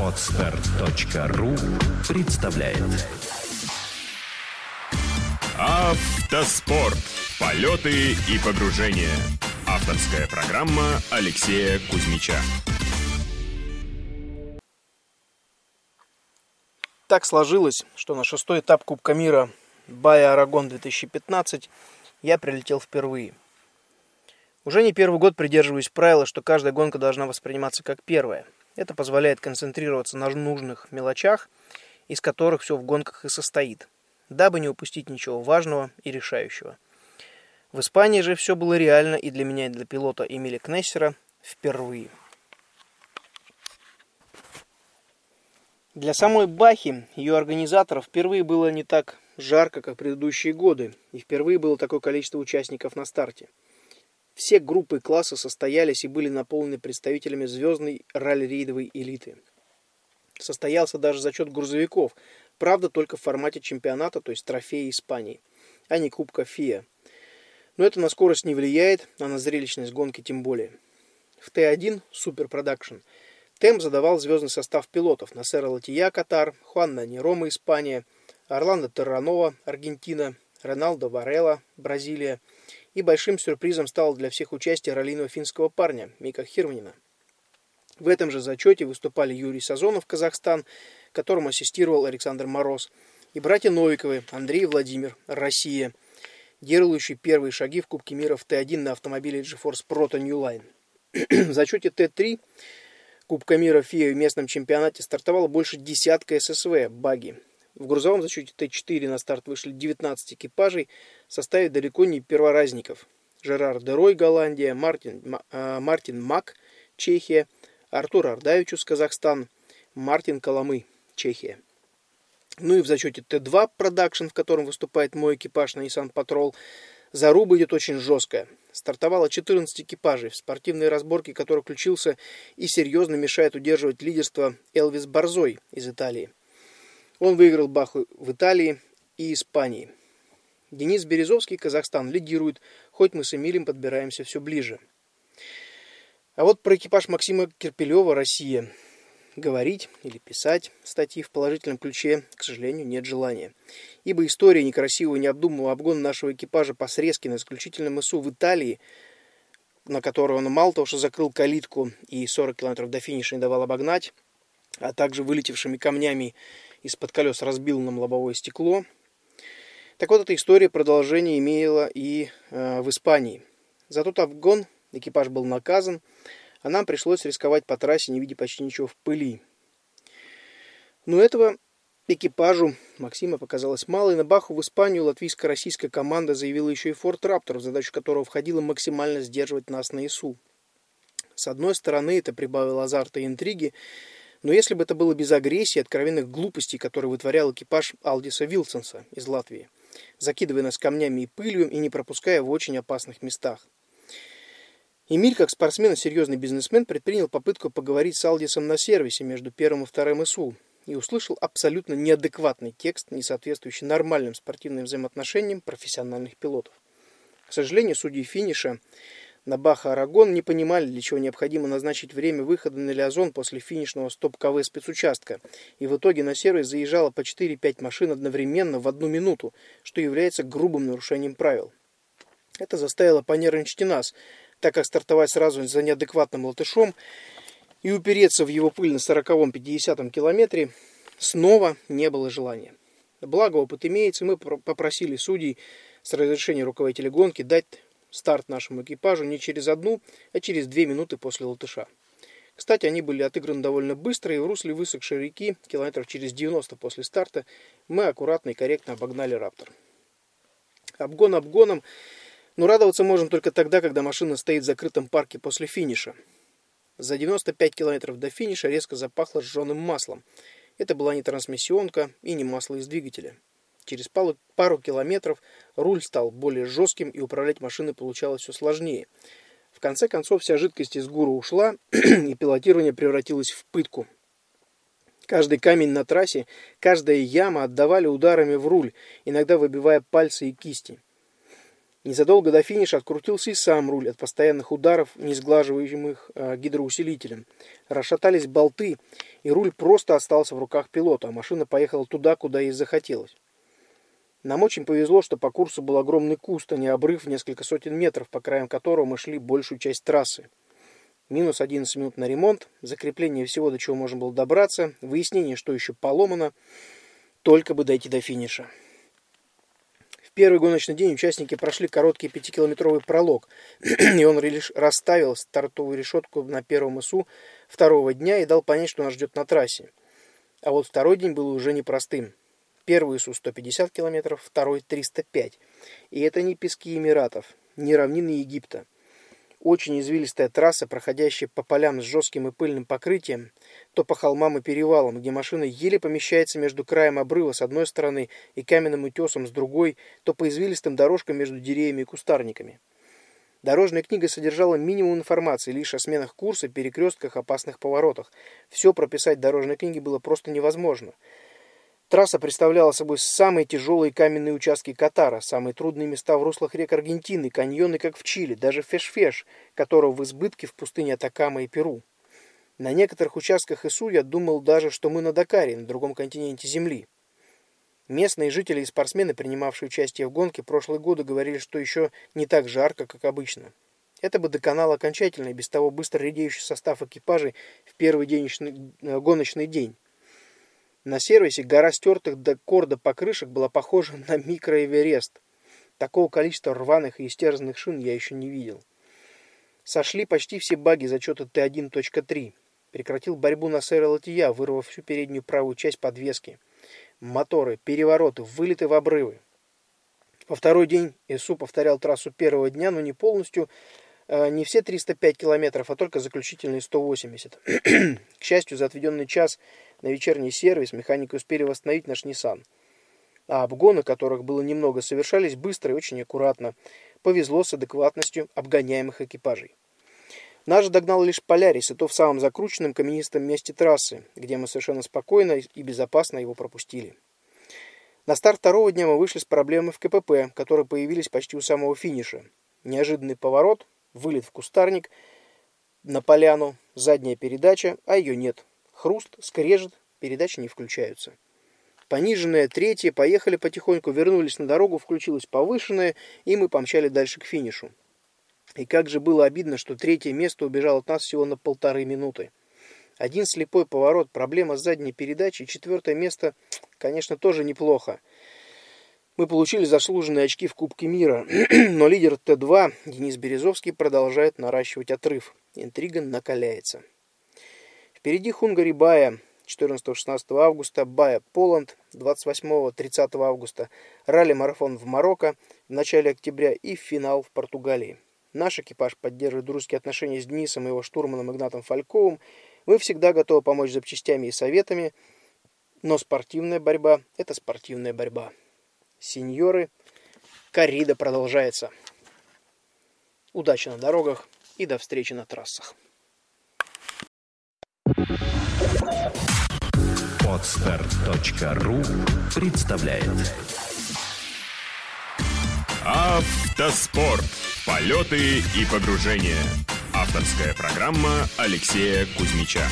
Отстар.ру представляет Автоспорт. Полеты и погружения. Авторская программа Алексея Кузьмича. Так сложилось, что на шестой этап Кубка мира Бая Арагон 2015 я прилетел впервые. Уже не первый год придерживаюсь правила, что каждая гонка должна восприниматься как первая. Это позволяет концентрироваться на нужных мелочах, из которых все в гонках и состоит, дабы не упустить ничего важного и решающего. В Испании же все было реально и для меня, и для пилота Эмили Кнессера впервые. Для самой Бахи, ее организаторов, впервые было не так жарко, как предыдущие годы, и впервые было такое количество участников на старте – все группы класса состоялись и были наполнены представителями звездной ралли-рейдовой элиты. Состоялся даже зачет грузовиков, правда только в формате чемпионата, то есть трофея Испании, а не Кубка ФИА. Но это на скорость не влияет, а на зрелищность гонки тем более. В T1 Super Production темп задавал звездный состав пилотов Насер Аль-Аттия, Катар, Хуан Нани Рома, Испания, Орландо Терранова, Аргентина, Роналдо Варелла, Бразилия – и большим сюрпризом стало для всех участие раллийного финского парня Мика Хирванина. В этом же зачете выступали Юрий Сазонов, Казахстан, которому ассистировал Александр Мороз, и братья Новиковы, Андрей Владимир, Россия, делающие первые шаги в Кубке мира в Т1 на автомобиле GeForce Proto New Line. в зачете Т3 Кубка мира ФИА в местном чемпионате стартовало больше десятка ССВ баги, в грузовом зачете Т4 на старт вышли 19 экипажей в составе далеко не перворазников. Жерар Дерой, Голландия, Мартин, э, Мартин Мак, Чехия, Артур Ардавичус, Казахстан, Мартин Коломы, Чехия. Ну и в зачете Т2 продакшн, в котором выступает мой экипаж на Nissan Patrol, заруба идет очень жесткая. Стартовало 14 экипажей, в спортивной разборке который включился и серьезно мешает удерживать лидерство Элвис Борзой из Италии. Он выиграл Баху в Италии и Испании. Денис Березовский, Казахстан, лидирует, хоть мы с Эмилем подбираемся все ближе. А вот про экипаж Максима Кирпилева «Россия». Говорить или писать статьи в положительном ключе, к сожалению, нет желания. Ибо история некрасивого и необдуманного обгона нашего экипажа по срезке на исключительном ИСУ в Италии, на которого он мало того, что закрыл калитку и 40 километров до финиша не давал обогнать, а также вылетевшими камнями из-под колес разбил нам лобовое стекло. Так вот, эта история продолжение имела и э, в Испании. За тот обгон экипаж был наказан, а нам пришлось рисковать по трассе, не видя почти ничего в пыли. Но этого экипажу Максима показалось мало, и на Баху в Испанию латвийско-российская команда заявила еще и Форт Раптор, в задачу которого входило максимально сдерживать нас на ИСУ. С одной стороны, это прибавило азарта и интриги, но если бы это было без агрессии и откровенных глупостей, которые вытворял экипаж Алдиса Вилсонса из Латвии, закидывая нас камнями и пылью и не пропуская в очень опасных местах. Эмиль, как спортсмен и серьезный бизнесмен, предпринял попытку поговорить с Алдисом на сервисе между первым и вторым СУ и услышал абсолютно неадекватный текст, не соответствующий нормальным спортивным взаимоотношениям профессиональных пилотов. К сожалению, судьи финиша на Баха Арагон не понимали, для чего необходимо назначить время выхода на Лиазон после финишного стоп-КВ спецучастка, и в итоге на сервис заезжало по 4-5 машин одновременно в одну минуту, что является грубым нарушением правил. Это заставило понервничать и нас, так как стартовать сразу за неадекватным латышом и упереться в его пыль на 40-50 километре снова не было желания. Благо опыт имеется, мы попросили судей с разрешения руководителя гонки дать старт нашему экипажу не через одну, а через две минуты после латыша. Кстати, они были отыграны довольно быстро, и в русле высохшей реки, километров через 90 после старта, мы аккуратно и корректно обогнали «Раптор». Обгон обгоном, но радоваться можем только тогда, когда машина стоит в закрытом парке после финиша. За 95 километров до финиша резко запахло сжженным маслом. Это была не трансмиссионка и не масло из двигателя. Через пару, километров руль стал более жестким, и управлять машиной получалось все сложнее. В конце концов, вся жидкость из гура ушла, и пилотирование превратилось в пытку. Каждый камень на трассе, каждая яма отдавали ударами в руль, иногда выбивая пальцы и кисти. Незадолго до финиша открутился и сам руль от постоянных ударов, не сглаживаемых э, гидроусилителем. Расшатались болты, и руль просто остался в руках пилота, а машина поехала туда, куда ей захотелось. Нам очень повезло, что по курсу был огромный куст, а не обрыв в несколько сотен метров, по краям которого мы шли большую часть трассы. Минус 11 минут на ремонт, закрепление всего, до чего можно было добраться, выяснение, что еще поломано, только бы дойти до финиша. В первый гоночный день участники прошли короткий пятикилометровый пролог, и он лишь расставил стартовую решетку на первом ИСУ второго дня и дал понять, что нас ждет на трассе. А вот второй день был уже непростым. Первый ИСУ 150 километров, второй 305. И это не пески Эмиратов, не равнины Египта. Очень извилистая трасса, проходящая по полям с жестким и пыльным покрытием, то по холмам и перевалам, где машина еле помещается между краем обрыва с одной стороны и каменным утесом с другой, то по извилистым дорожкам между деревьями и кустарниками. Дорожная книга содержала минимум информации лишь о сменах курса, перекрестках, опасных поворотах. Все прописать в дорожной книге было просто невозможно – Трасса представляла собой самые тяжелые каменные участки Катара, самые трудные места в руслах рек Аргентины, каньоны, как в Чили, даже Феш-Феш, которого в избытке в пустыне Атакама и Перу. На некоторых участках ИСУ я думал даже, что мы на Дакаре, на другом континенте Земли. Местные жители и спортсмены, принимавшие участие в гонке прошлые годы, говорили, что еще не так жарко, как обычно. Это бы доконало окончательно и без того быстро редеющий состав экипажей в первый денежный, э, гоночный день. На сервисе гора стертых до корда покрышек была похожа на микроэверест. Такого количества рваных и истерзанных шин я еще не видел. Сошли почти все баги зачета Т1.3. Прекратил борьбу на сэра Латия, вырвав всю переднюю правую часть подвески. Моторы, перевороты, вылеты в обрывы. Во второй день ИСУ повторял трассу первого дня, но не полностью, не все 305 километров, а только заключительные 180. К счастью, за отведенный час на вечерний сервис механики успели восстановить наш Nissan. А обгоны, которых было немного, совершались быстро и очень аккуратно. Повезло с адекватностью обгоняемых экипажей. Же догнал лишь Полярис, и то в самом закрученном каменистом месте трассы, где мы совершенно спокойно и безопасно его пропустили. На старт второго дня мы вышли с проблемой в КПП, которые появились почти у самого финиша. Неожиданный поворот, вылет в кустарник, на поляну, задняя передача, а ее нет. Хруст, скрежет, передачи не включаются. Пониженная, третья, поехали потихоньку, вернулись на дорогу, включилась повышенная, и мы помчали дальше к финишу. И как же было обидно, что третье место убежало от нас всего на полторы минуты. Один слепой поворот, проблема с задней передачей, четвертое место, конечно, тоже неплохо. Мы получили заслуженные очки в Кубке мира, но лидер Т2 Денис Березовский продолжает наращивать отрыв. Интрига накаляется. Впереди Хунгари Бая 14-16 августа, Бая Поланд 28-30 августа, ралли-марафон в Марокко в начале октября и финал в Португалии. Наш экипаж поддерживает дружеские отношения с Денисом и его штурманом Игнатом Фальковым. Мы всегда готовы помочь запчастями и советами, но спортивная борьба – это спортивная борьба. Сеньоры, коррида продолжается. Удачи на дорогах и до встречи на трассах. Отстар.ру представляет Автоспорт. Полеты и погружения. Авторская программа Алексея Кузьмича.